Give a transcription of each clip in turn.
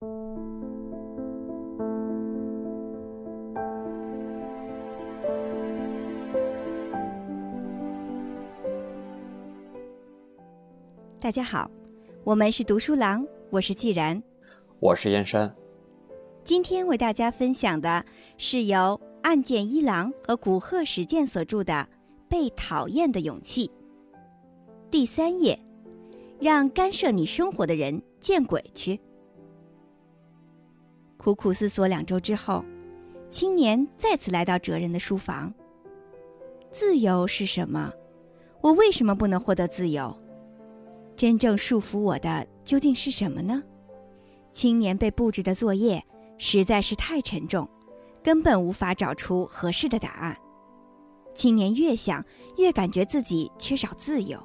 大家好，我们是读书郎，我是既然，我是燕山。今天为大家分享的是由岸见一郎和古贺实践所著的《被讨厌的勇气》第三页，让干涉你生活的人见鬼去。苦苦思索两周之后，青年再次来到哲人的书房。自由是什么？我为什么不能获得自由？真正束缚我的究竟是什么呢？青年被布置的作业实在是太沉重，根本无法找出合适的答案。青年越想，越感觉自己缺少自由。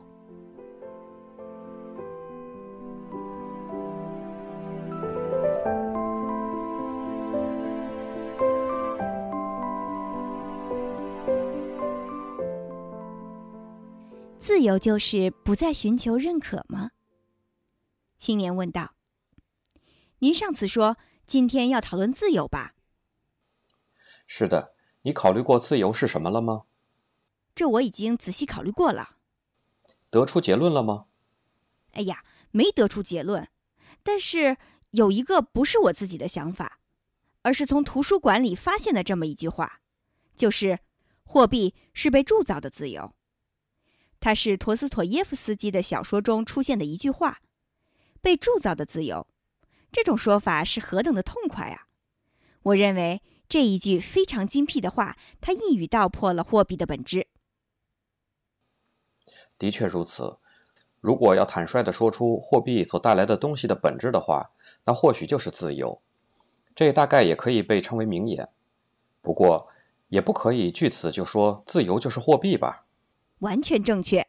自由就是不再寻求认可吗？青年问道。您上次说今天要讨论自由吧？是的，你考虑过自由是什么了吗？这我已经仔细考虑过了。得出结论了吗？哎呀，没得出结论，但是有一个不是我自己的想法，而是从图书馆里发现的这么一句话，就是货币是被铸造的自由。它是陀思妥耶夫斯基的小说中出现的一句话：“被铸造的自由。”这种说法是何等的痛快啊！我认为这一句非常精辟的话，它一语道破了货币的本质。的确如此。如果要坦率地说出货币所带来的东西的本质的话，那或许就是自由。这大概也可以被称为名言。不过，也不可以据此就说自由就是货币吧。完全正确，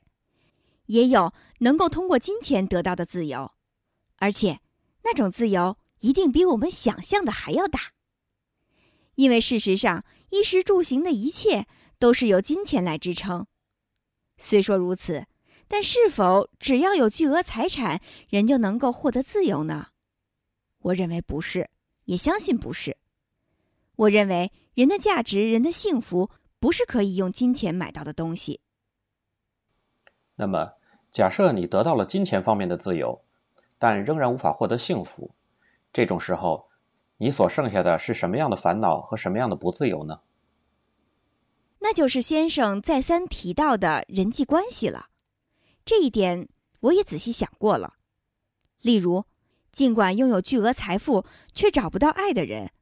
也有能够通过金钱得到的自由，而且那种自由一定比我们想象的还要大。因为事实上，衣食住行的一切都是由金钱来支撑。虽说如此，但是否只要有巨额财产，人就能够获得自由呢？我认为不是，也相信不是。我认为人的价值、人的幸福，不是可以用金钱买到的东西。那么，假设你得到了金钱方面的自由，但仍然无法获得幸福，这种时候，你所剩下的是什么样的烦恼和什么样的不自由呢？那就是先生再三提到的人际关系了。这一点我也仔细想过了。例如，尽管拥有巨额财富，却找不到爱的人，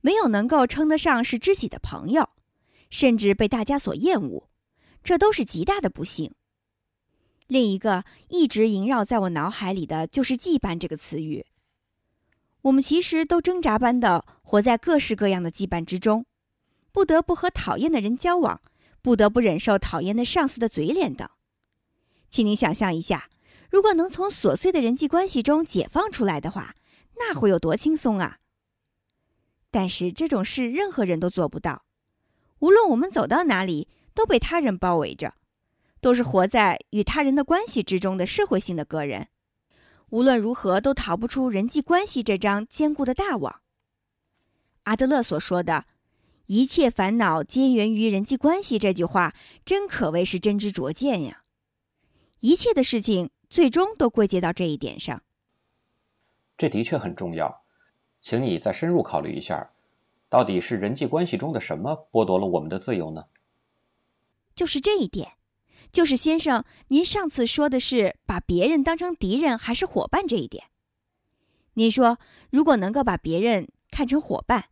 没有能够称得上是知己的朋友，甚至被大家所厌恶，这都是极大的不幸。另一个一直萦绕在我脑海里的就是“羁绊”这个词语。我们其实都挣扎般的活在各式各样的羁绊之中，不得不和讨厌的人交往，不得不忍受讨厌的上司的嘴脸等。请您想象一下，如果能从琐碎的人际关系中解放出来的话，那会有多轻松啊！但是这种事任何人都做不到，无论我们走到哪里，都被他人包围着。都是活在与他人的关系之中的社会性的个人，无论如何都逃不出人际关系这张坚固的大网。阿德勒所说的“一切烦恼皆源于人际关系”这句话，真可谓是真知灼见呀！一切的事情最终都归结到这一点上。这的确很重要，请你再深入考虑一下，到底是人际关系中的什么剥夺了我们的自由呢？就是这一点。就是先生，您上次说的是把别人当成敌人还是伙伴这一点。您说，如果能够把别人看成伙伴，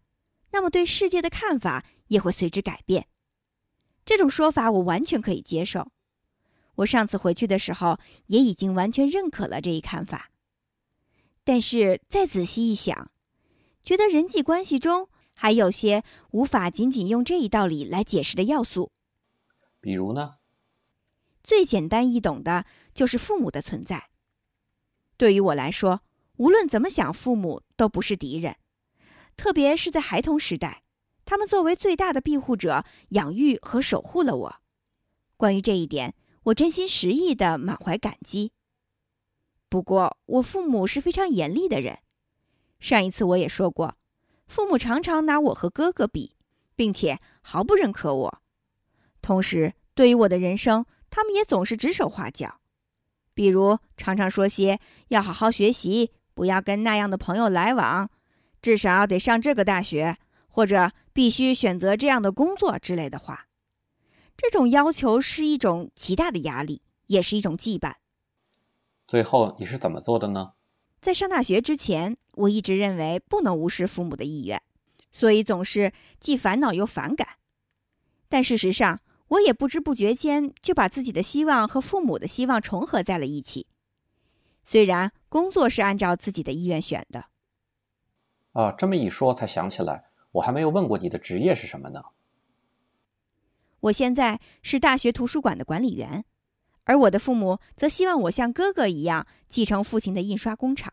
那么对世界的看法也会随之改变。这种说法我完全可以接受。我上次回去的时候也已经完全认可了这一看法。但是再仔细一想，觉得人际关系中还有些无法仅仅用这一道理来解释的要素。比如呢？最简单易懂的就是父母的存在。对于我来说，无论怎么想，父母都不是敌人，特别是在孩童时代，他们作为最大的庇护者，养育和守护了我。关于这一点，我真心实意的满怀感激。不过，我父母是非常严厉的人，上一次我也说过，父母常常拿我和哥哥比，并且毫不认可我。同时，对于我的人生，他们也总是指手画脚，比如常常说些要好好学习，不要跟那样的朋友来往，至少得上这个大学，或者必须选择这样的工作之类的话。这种要求是一种极大的压力，也是一种羁绊。最后你是怎么做的呢？在上大学之前，我一直认为不能无视父母的意愿，所以总是既烦恼又反感。但事实上，我也不知不觉间就把自己的希望和父母的希望重合在了一起。虽然工作是按照自己的意愿选的。啊，这么一说才想起来，我还没有问过你的职业是什么呢？我现在是大学图书馆的管理员。而我的父母则希望我像哥哥一样继承父亲的印刷工厂，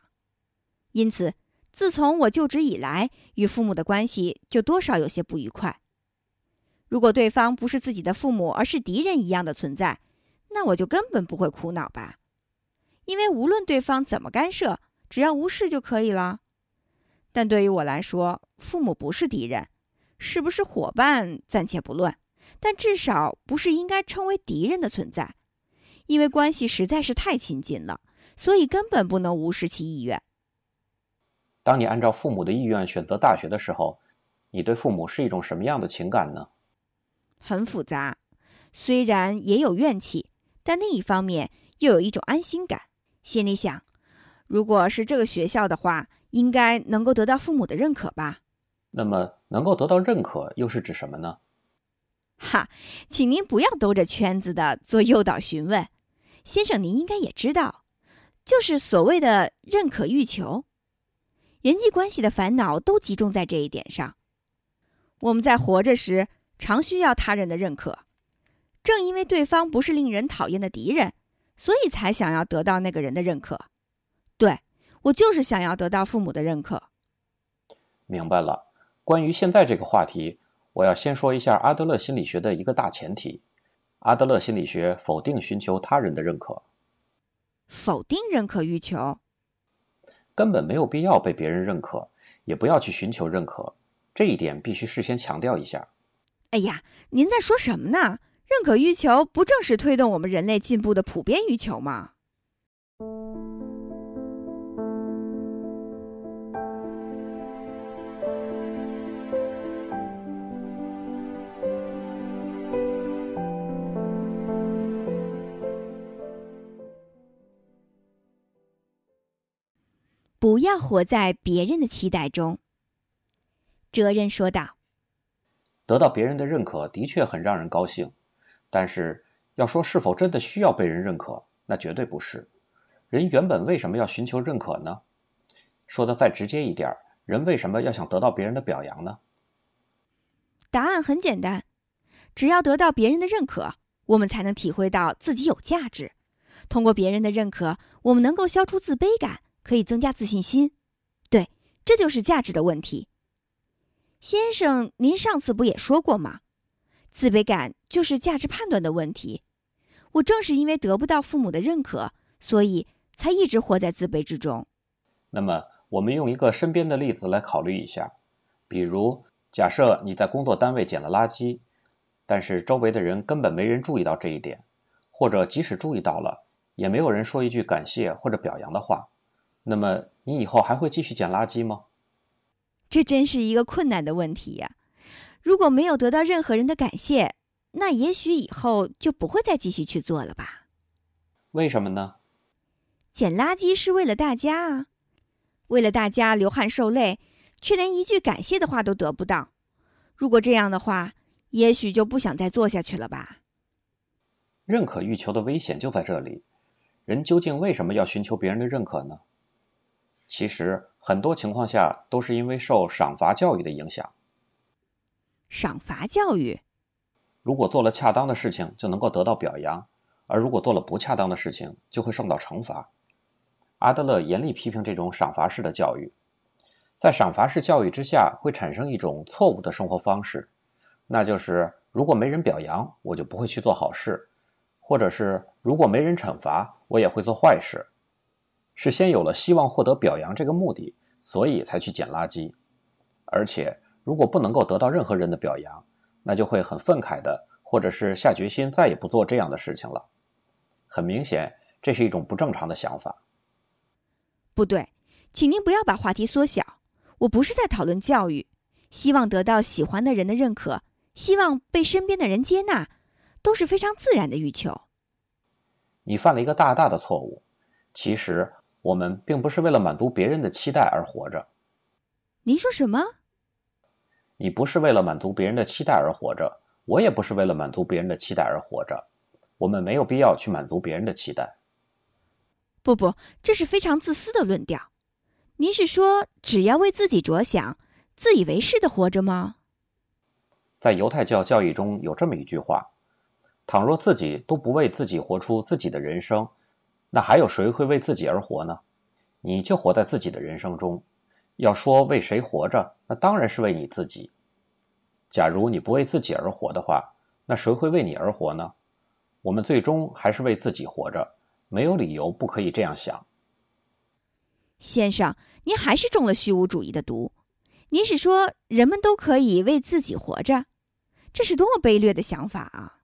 因此，自从我就职以来，与父母的关系就多少有些不愉快。如果对方不是自己的父母，而是敌人一样的存在，那我就根本不会苦恼吧，因为无论对方怎么干涉，只要无视就可以了。但对于我来说，父母不是敌人，是不是伙伴暂且不论，但至少不是应该称为敌人的存在。因为关系实在是太亲近了，所以根本不能无视其意愿。当你按照父母的意愿选择大学的时候，你对父母是一种什么样的情感呢？很复杂，虽然也有怨气，但另一方面又有一种安心感。心里想，如果是这个学校的话，应该能够得到父母的认可吧？那么，能够得到认可又是指什么呢？哈，请您不要兜着圈子的做诱导询问。先生，您应该也知道，就是所谓的认可欲求，人际关系的烦恼都集中在这一点上。我们在活着时，常需要他人的认可，正因为对方不是令人讨厌的敌人，所以才想要得到那个人的认可。对我就是想要得到父母的认可。明白了。关于现在这个话题，我要先说一下阿德勒心理学的一个大前提。阿德勒心理学否定寻求他人的认可，否定认可欲求，根本没有必要被别人认可，也不要去寻求认可，这一点必须事先强调一下。哎呀，您在说什么呢？认可欲求不正是推动我们人类进步的普遍欲求吗？不要活在别人的期待中。”哲人说道。“得到别人的认可的确很让人高兴，但是要说是否真的需要被人认可，那绝对不是。人原本为什么要寻求认可呢？说的再直接一点，人为什么要想得到别人的表扬呢？答案很简单：只要得到别人的认可，我们才能体会到自己有价值。通过别人的认可，我们能够消除自卑感。”可以增加自信心，对，这就是价值的问题。先生，您上次不也说过吗？自卑感就是价值判断的问题。我正是因为得不到父母的认可，所以才一直活在自卑之中。那么，我们用一个身边的例子来考虑一下，比如，假设你在工作单位捡了垃圾，但是周围的人根本没人注意到这一点，或者即使注意到了，也没有人说一句感谢或者表扬的话。那么，你以后还会继续捡垃圾吗？这真是一个困难的问题呀！如果没有得到任何人的感谢，那也许以后就不会再继续去做了吧？为什么呢？捡垃圾是为了大家啊，为了大家流汗受累，却连一句感谢的话都得不到。如果这样的话，也许就不想再做下去了吧？认可欲求的危险就在这里。人究竟为什么要寻求别人的认可呢？其实很多情况下都是因为受赏罚教育的影响。赏罚教育，如果做了恰当的事情就能够得到表扬，而如果做了不恰当的事情就会受到惩罚。阿德勒严厉批评这种赏罚式的教育。在赏罚式教育之下，会产生一种错误的生活方式，那就是如果没人表扬，我就不会去做好事，或者是如果没人惩罚，我也会做坏事。是先有了希望获得表扬这个目的，所以才去捡垃圾。而且，如果不能够得到任何人的表扬，那就会很愤慨的，或者是下决心再也不做这样的事情了。很明显，这是一种不正常的想法。不对，请您不要把话题缩小。我不是在讨论教育，希望得到喜欢的人的认可，希望被身边的人接纳，都是非常自然的欲求。你犯了一个大大的错误。其实，我们并不是为了满足别人的期待而活着。您说什么？你不是为了满足别人的期待而活着，我也不是为了满足别人的期待而活着。我们没有必要去满足别人的期待。不不，这是非常自私的论调。您是说只要为自己着想，自以为是的活着吗？在犹太教教义中有这么一句话：倘若自己都不为自己活出自己的人生，那还有谁会为自己而活呢？你就活在自己的人生中。要说为谁活着，那当然是为你自己。假如你不为自己而活的话，那谁会为你而活呢？我们最终还是为自己活着，没有理由不可以这样想。先生，您还是中了虚无主义的毒。您是说人们都可以为自己活着？这是多么卑劣的想法啊！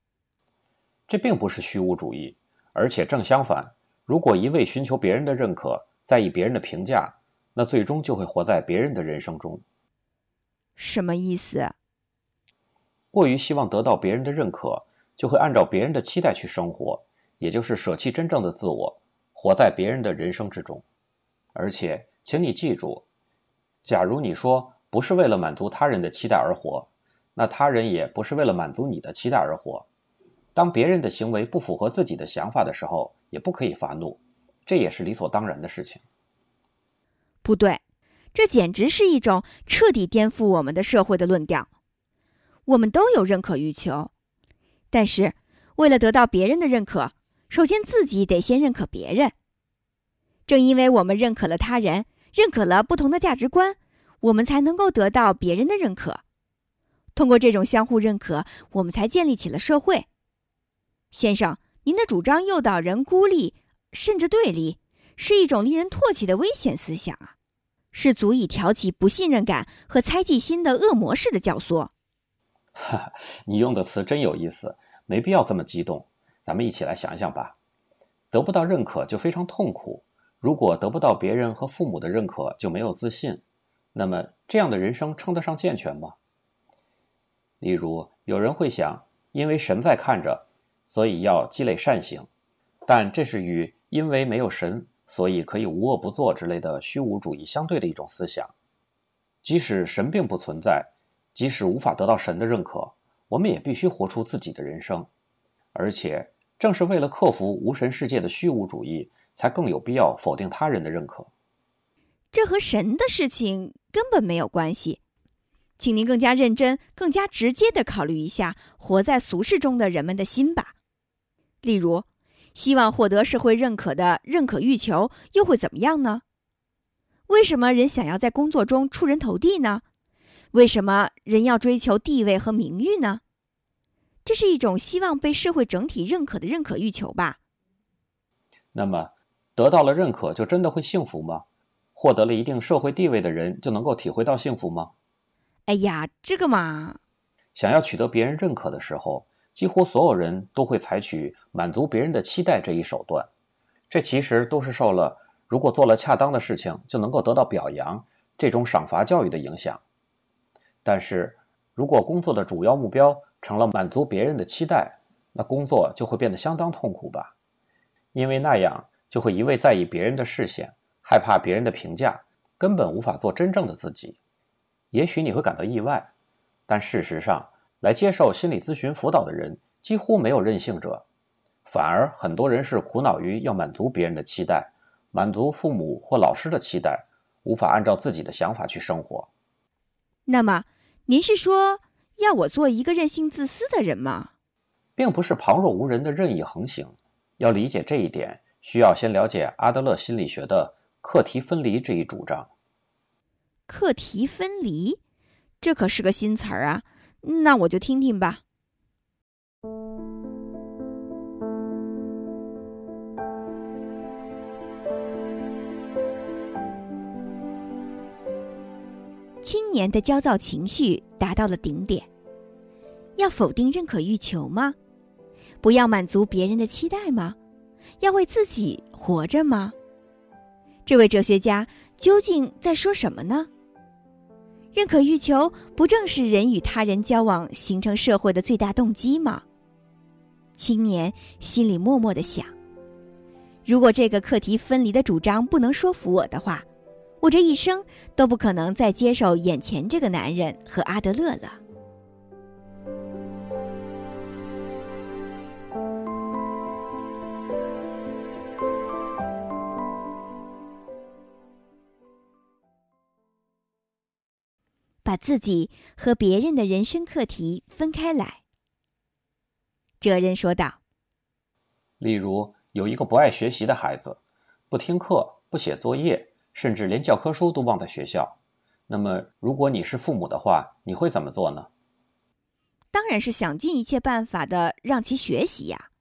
这并不是虚无主义，而且正相反。如果一味寻求别人的认可，在意别人的评价，那最终就会活在别人的人生中。什么意思？过于希望得到别人的认可，就会按照别人的期待去生活，也就是舍弃真正的自我，活在别人的人生之中。而且，请你记住，假如你说不是为了满足他人的期待而活，那他人也不是为了满足你的期待而活。当别人的行为不符合自己的想法的时候，也不可以发怒，这也是理所当然的事情。不对，这简直是一种彻底颠覆我们的社会的论调。我们都有认可欲求，但是为了得到别人的认可，首先自己得先认可别人。正因为我们认可了他人，认可了不同的价值观，我们才能够得到别人的认可。通过这种相互认可，我们才建立起了社会。先生，您的主张诱导人孤立，甚至对立，是一种令人唾弃的危险思想啊！是足以挑起不信任感和猜忌心的恶魔式的教唆。哈哈，你用的词真有意思，没必要这么激动。咱们一起来想想吧。得不到认可就非常痛苦，如果得不到别人和父母的认可就没有自信，那么这样的人生称得上健全吗？例如，有人会想，因为神在看着，所以要积累善行，但这是与因为没有神。所以可以无恶不作之类的虚无主义相对的一种思想。即使神并不存在，即使无法得到神的认可，我们也必须活出自己的人生。而且正是为了克服无神世界的虚无主义，才更有必要否定他人的认可。这和神的事情根本没有关系。请您更加认真、更加直接的考虑一下活在俗世中的人们的心吧。例如。希望获得社会认可的认可欲求又会怎么样呢？为什么人想要在工作中出人头地呢？为什么人要追求地位和名誉呢？这是一种希望被社会整体认可的认可欲求吧？那么，得到了认可就真的会幸福吗？获得了一定社会地位的人就能够体会到幸福吗？哎呀，这个嘛，想要取得别人认可的时候。几乎所有人都会采取满足别人的期待这一手段，这其实都是受了如果做了恰当的事情就能够得到表扬这种赏罚教育的影响。但是如果工作的主要目标成了满足别人的期待，那工作就会变得相当痛苦吧？因为那样就会一味在意别人的视线，害怕别人的评价，根本无法做真正的自己。也许你会感到意外，但事实上。来接受心理咨询辅导的人几乎没有任性者，反而很多人是苦恼于要满足别人的期待，满足父母或老师的期待，无法按照自己的想法去生活。那么，您是说要我做一个任性自私的人吗？并不是旁若无人的任意横行。要理解这一点，需要先了解阿德勒心理学的课题分离这一主张。课题分离，这可是个新词儿啊！那我就听听吧。青年的焦躁情绪达到了顶点。要否定认可欲求吗？不要满足别人的期待吗？要为自己活着吗？这位哲学家究竟在说什么呢？认可欲求不正是人与他人交往形成社会的最大动机吗？青年心里默默的想：如果这个课题分离的主张不能说服我的话，我这一生都不可能再接受眼前这个男人和阿德勒了。把自己和别人的人生课题分开来。哲人说道：“例如，有一个不爱学习的孩子，不听课、不写作业，甚至连教科书都忘在学校。那么，如果你是父母的话，你会怎么做呢？”当然是想尽一切办法的让其学习呀，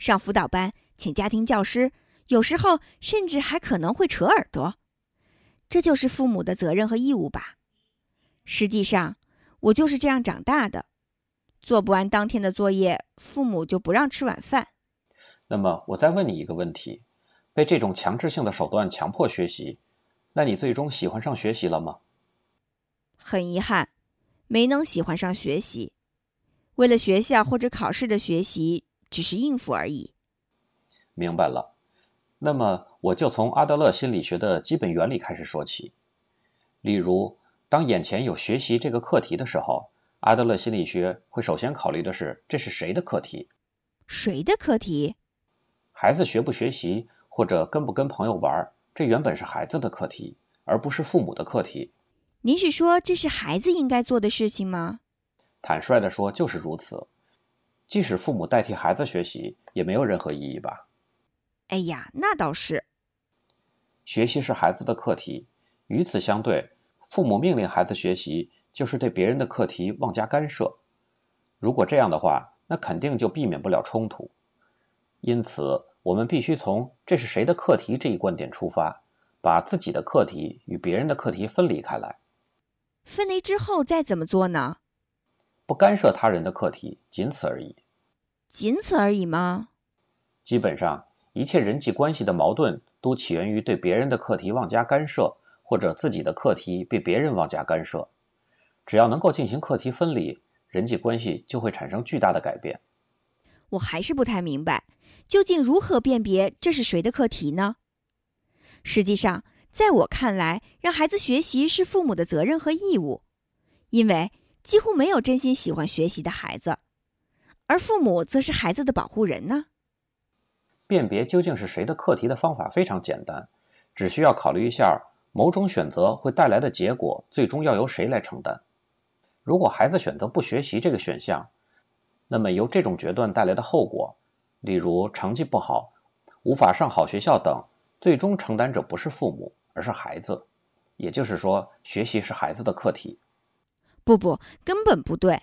上辅导班，请家庭教师，有时候甚至还可能会扯耳朵。这就是父母的责任和义务吧。实际上，我就是这样长大的。做不完当天的作业，父母就不让吃晚饭。那么，我再问你一个问题：被这种强制性的手段强迫学习，那你最终喜欢上学习了吗？很遗憾，没能喜欢上学习。为了学校或者考试的学习，只是应付而已。明白了。那么，我就从阿德勒心理学的基本原理开始说起。例如。当眼前有学习这个课题的时候，阿德勒心理学会首先考虑的是这是谁的课题？谁的课题？孩子学不学习或者跟不跟朋友玩，这原本是孩子的课题，而不是父母的课题。您是说这是孩子应该做的事情吗？坦率地说，就是如此。即使父母代替孩子学习，也没有任何意义吧？哎呀，那倒是。学习是孩子的课题，与此相对。父母命令孩子学习，就是对别人的课题妄加干涉。如果这样的话，那肯定就避免不了冲突。因此，我们必须从“这是谁的课题”这一观点出发，把自己的课题与别人的课题分离开来。分离之后再怎么做呢？不干涉他人的课题，仅此而已。仅此而已吗？基本上，一切人际关系的矛盾都起源于对别人的课题妄加干涉。或者自己的课题被别人妄加干涉，只要能够进行课题分离，人际关系就会产生巨大的改变。我还是不太明白，究竟如何辨别这是谁的课题呢？实际上，在我看来，让孩子学习是父母的责任和义务，因为几乎没有真心喜欢学习的孩子，而父母则是孩子的保护人呢。辨别究竟是谁的课题的方法非常简单，只需要考虑一下。某种选择会带来的结果，最终要由谁来承担？如果孩子选择不学习这个选项，那么由这种决断带来的后果，例如成绩不好、无法上好学校等，最终承担者不是父母，而是孩子。也就是说，学习是孩子的课题。不不，根本不对。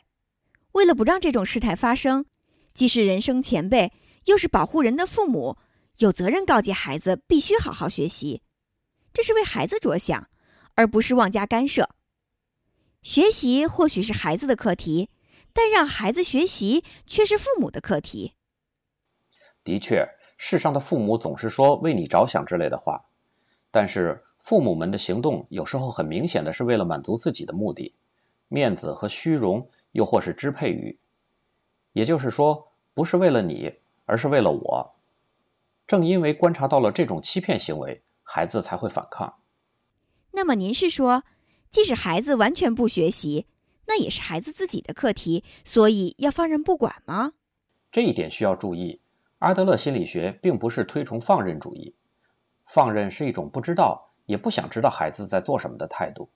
为了不让这种事态发生，既是人生前辈，又是保护人的父母，有责任告诫孩子必须好好学习。这是为孩子着想，而不是妄加干涉。学习或许是孩子的课题，但让孩子学习却是父母的课题。的确，世上的父母总是说“为你着想”之类的话，但是父母们的行动有时候很明显的是为了满足自己的目的，面子和虚荣，又或是支配欲。也就是说，不是为了你，而是为了我。正因为观察到了这种欺骗行为。孩子才会反抗。那么您是说，即使孩子完全不学习，那也是孩子自己的课题，所以要放任不管吗？这一点需要注意。阿德勒心理学并不是推崇放任主义，放任是一种不知道也不想知道孩子在做什么的态度。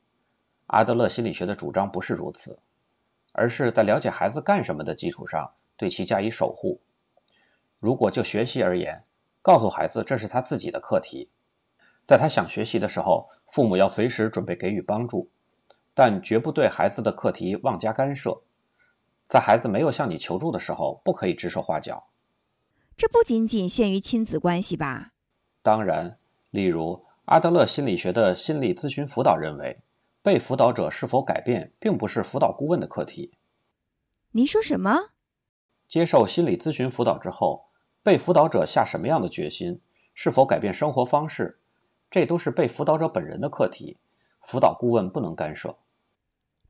阿德勒心理学的主张不是如此，而是在了解孩子干什么的基础上，对其加以守护。如果就学习而言，告诉孩子这是他自己的课题。在他想学习的时候，父母要随时准备给予帮助，但绝不对孩子的课题妄加干涉。在孩子没有向你求助的时候，不可以指手画脚。这不仅仅限于亲子关系吧？当然，例如阿德勒心理学的心理咨询辅导认为，被辅导者是否改变，并不是辅导顾问的课题。您说什么？接受心理咨询辅导之后，被辅导者下什么样的决心，是否改变生活方式，这都是被辅导者本人的课题，辅导顾问不能干涉。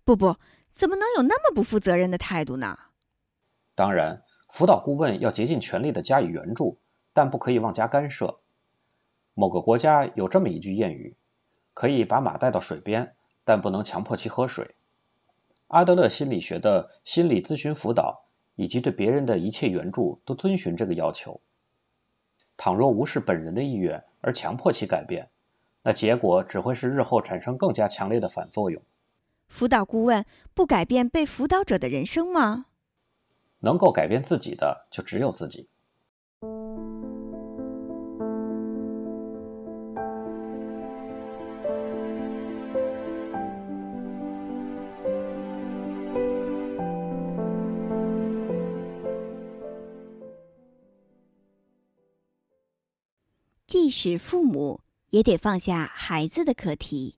不不，怎么能有那么不负责任的态度呢？当然，辅导顾问要竭尽全力的加以援助，但不可以妄加干涉。某个国家有这么一句谚语：可以把马带到水边，但不能强迫其喝水。阿德勒心理学的心理咨询辅导以及对别人的一切援助都遵循这个要求。倘若无视本人的意愿而强迫其改变，那结果只会是日后产生更加强烈的反作用。辅导顾问不改变被辅导者的人生吗？能够改变自己的就只有自己。即使父母也得放下孩子的课题。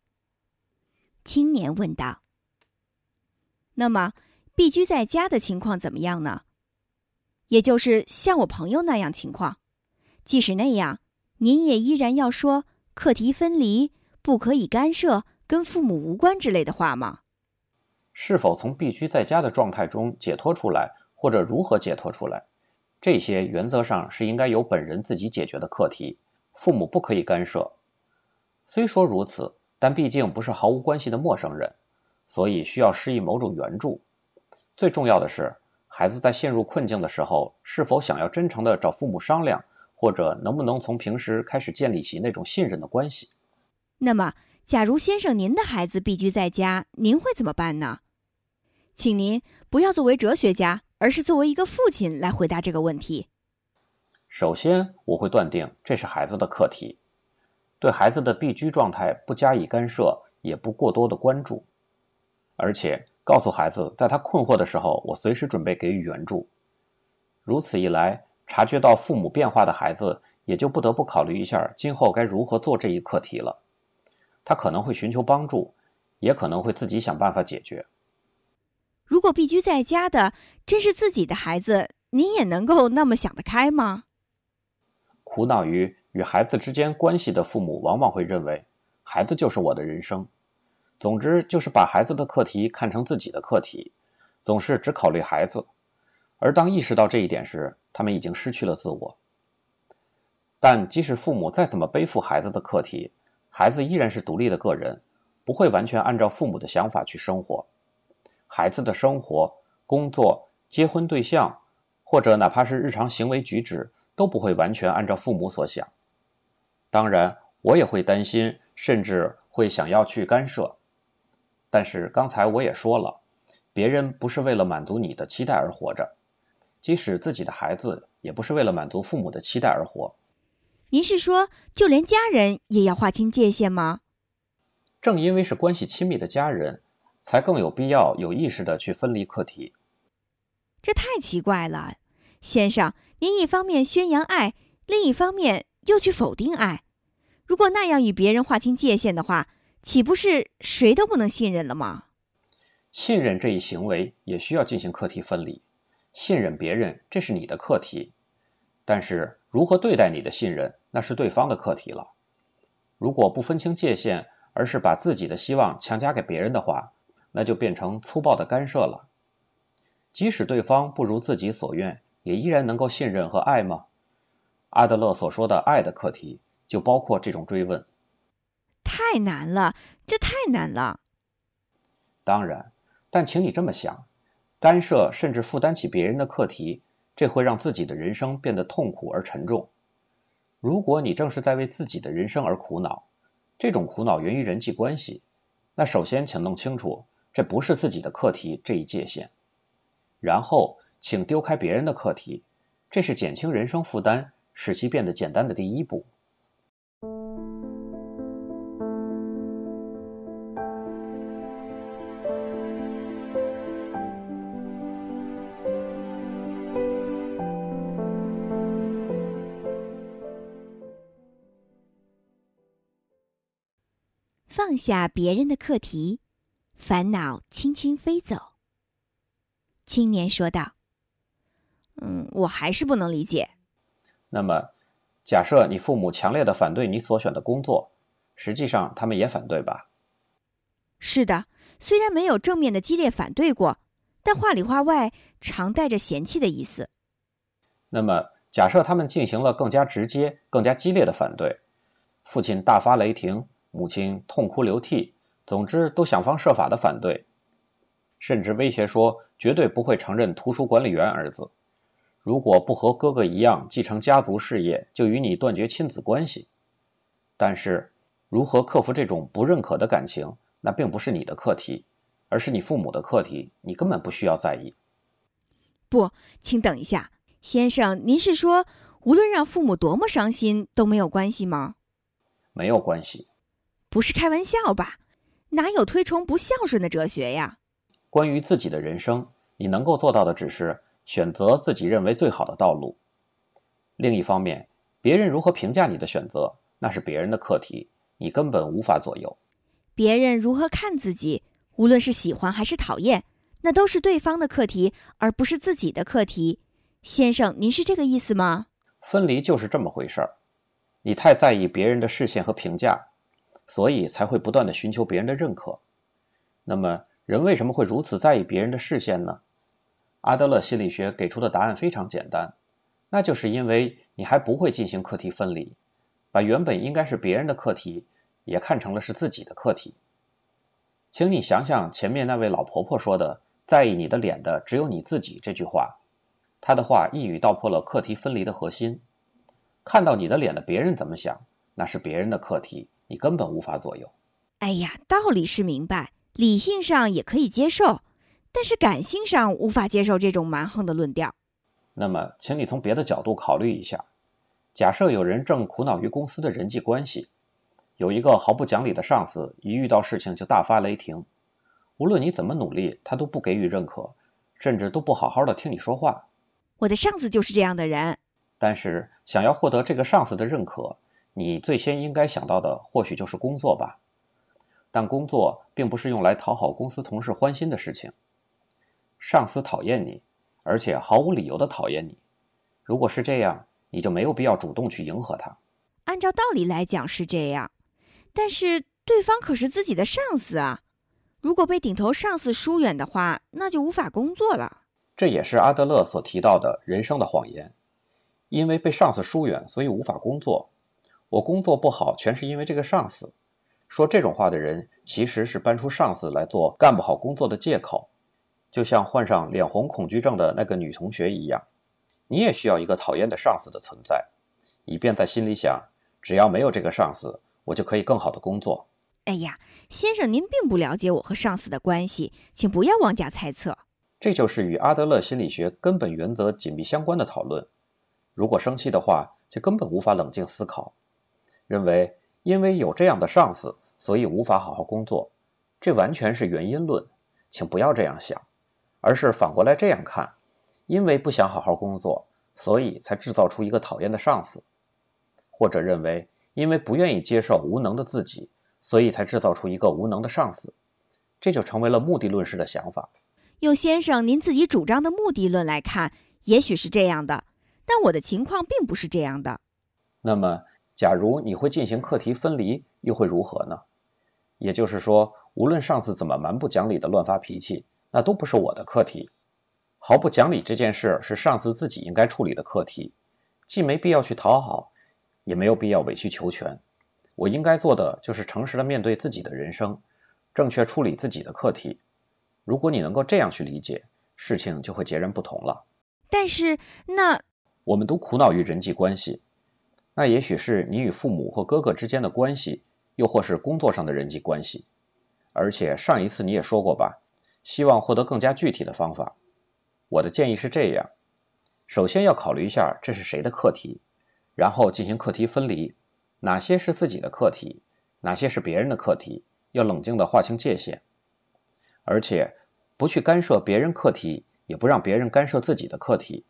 青年问道：“那么，必居在家的情况怎么样呢？也就是像我朋友那样情况，即使那样，您也依然要说课题分离，不可以干涉，跟父母无关之类的话吗？是否从必须在家的状态中解脱出来，或者如何解脱出来，这些原则上是应该由本人自己解决的课题。”父母不可以干涉。虽说如此，但毕竟不是毫无关系的陌生人，所以需要施以某种援助。最重要的是，孩子在陷入困境的时候，是否想要真诚的找父母商量，或者能不能从平时开始建立起那种信任的关系。那么，假如先生您的孩子必居在家，您会怎么办呢？请您不要作为哲学家，而是作为一个父亲来回答这个问题。首先，我会断定这是孩子的课题，对孩子的必居状态不加以干涉，也不过多的关注，而且告诉孩子，在他困惑的时候，我随时准备给予援助。如此一来，察觉到父母变化的孩子，也就不得不考虑一下今后该如何做这一课题了。他可能会寻求帮助，也可能会自己想办法解决。如果必居在家的真是自己的孩子，您也能够那么想得开吗？苦恼于与孩子之间关系的父母，往往会认为孩子就是我的人生。总之，就是把孩子的课题看成自己的课题，总是只考虑孩子。而当意识到这一点时，他们已经失去了自我。但即使父母再怎么背负孩子的课题，孩子依然是独立的个人，不会完全按照父母的想法去生活。孩子的生活、工作、结婚对象，或者哪怕是日常行为举止。都不会完全按照父母所想，当然我也会担心，甚至会想要去干涉。但是刚才我也说了，别人不是为了满足你的期待而活着，即使自己的孩子也不是为了满足父母的期待而活。您是说，就连家人也要划清界限吗？正因为是关系亲密的家人，才更有必要有意识的去分离课题。这太奇怪了，先生。您一方面宣扬爱，另一方面又去否定爱，如果那样与别人划清界限的话，岂不是谁都不能信任了吗？信任这一行为也需要进行课题分离。信任别人，这是你的课题，但是如何对待你的信任，那是对方的课题了。如果不分清界限，而是把自己的希望强加给别人的话，那就变成粗暴的干涉了。即使对方不如自己所愿。也依然能够信任和爱吗？阿德勒所说的爱的课题，就包括这种追问。太难了，这太难了。当然，但请你这么想：干涉甚至负担起别人的课题，这会让自己的人生变得痛苦而沉重。如果你正是在为自己的人生而苦恼，这种苦恼源于人际关系，那首先请弄清楚，这不是自己的课题这一界限，然后。请丢开别人的课题，这是减轻人生负担、使其变得简单的第一步。放下别人的课题，烦恼轻轻飞走。青年说道：“嗯，我还是不能理解。那么，假设你父母强烈的反对你所选的工作，实际上他们也反对吧？”“是的，虽然没有正面的激烈反对过，但话里话外常带着嫌弃的意思。”“那么，假设他们进行了更加直接、更加激烈的反对，父亲大发雷霆，母亲痛哭流涕，总之都想方设法的反对。”甚至威胁说绝对不会承认图书管理员儿子，如果不和哥哥一样继承家族事业，就与你断绝亲子关系。但是，如何克服这种不认可的感情，那并不是你的课题，而是你父母的课题，你根本不需要在意。不，请等一下，先生，您是说无论让父母多么伤心都没有关系吗？没有关系，不是开玩笑吧？哪有推崇不孝顺的哲学呀？关于自己的人生，你能够做到的只是选择自己认为最好的道路。另一方面，别人如何评价你的选择，那是别人的课题，你根本无法左右。别人如何看自己，无论是喜欢还是讨厌，那都是对方的课题，而不是自己的课题。先生，您是这个意思吗？分离就是这么回事儿。你太在意别人的视线和评价，所以才会不断的寻求别人的认可。那么。人为什么会如此在意别人的视线呢？阿德勒心理学给出的答案非常简单，那就是因为你还不会进行课题分离，把原本应该是别人的课题也看成了是自己的课题。请你想想前面那位老婆婆说的“在意你的脸的只有你自己”这句话，她的话一语道破了课题分离的核心。看到你的脸的别人怎么想，那是别人的课题，你根本无法左右。哎呀，道理是明白。理性上也可以接受，但是感性上无法接受这种蛮横的论调。那么，请你从别的角度考虑一下：假设有人正苦恼于公司的人际关系，有一个毫不讲理的上司，一遇到事情就大发雷霆，无论你怎么努力，他都不给予认可，甚至都不好好的听你说话。我的上司就是这样的人。但是，想要获得这个上司的认可，你最先应该想到的或许就是工作吧。但工作并不是用来讨好公司同事欢心的事情。上司讨厌你，而且毫无理由的讨厌你。如果是这样，你就没有必要主动去迎合他。按照道理来讲是这样，但是对方可是自己的上司啊。如果被顶头上司疏远的话，那就无法工作了。这也是阿德勒所提到的人生的谎言。因为被上司疏远，所以无法工作。我工作不好，全是因为这个上司。说这种话的人，其实是搬出上司来做干不好工作的借口，就像患上脸红恐惧症的那个女同学一样。你也需要一个讨厌的上司的存在，以便在心里想：只要没有这个上司，我就可以更好的工作。哎呀，先生，您并不了解我和上司的关系，请不要妄加猜测。这就是与阿德勒心理学根本原则紧密相关的讨论。如果生气的话，就根本无法冷静思考，认为。因为有这样的上司，所以无法好好工作，这完全是原因论，请不要这样想，而是反过来这样看：因为不想好好工作，所以才制造出一个讨厌的上司；或者认为因为不愿意接受无能的自己，所以才制造出一个无能的上司，这就成为了目的论式的想法。用先生您自己主张的目的论来看，也许是这样的，但我的情况并不是这样的。那么。假如你会进行课题分离，又会如何呢？也就是说，无论上司怎么蛮不讲理的乱发脾气，那都不是我的课题。毫不讲理这件事是上司自己应该处理的课题，既没必要去讨好，也没有必要委曲求全。我应该做的就是诚实的面对自己的人生，正确处理自己的课题。如果你能够这样去理解，事情就会截然不同了。但是，那我们都苦恼于人际关系。那也许是你与父母或哥哥之间的关系，又或是工作上的人际关系。而且上一次你也说过吧，希望获得更加具体的方法。我的建议是这样：首先要考虑一下这是谁的课题，然后进行课题分离，哪些是自己的课题，哪些是别人的课题，要冷静的划清界限。而且不去干涉别人课题，也不让别人干涉自己的课题。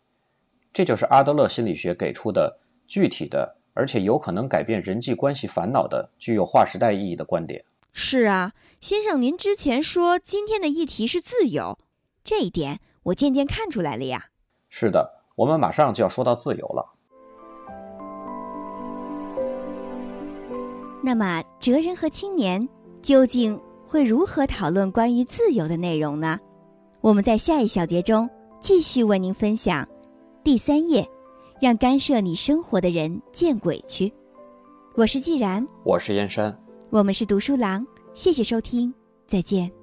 这就是阿德勒心理学给出的。具体的，而且有可能改变人际关系烦恼的、具有划时代意义的观点。是啊，先生，您之前说今天的议题是自由，这一点我渐渐看出来了呀。是的，我们马上就要说到自由了。那么，哲人和青年究竟会如何讨论关于自由的内容呢？我们在下一小节中继续为您分享第三页，让干涉你生活的人见鬼去。我是既然，我是燕山。我们是读书郎，谢谢收听，再见。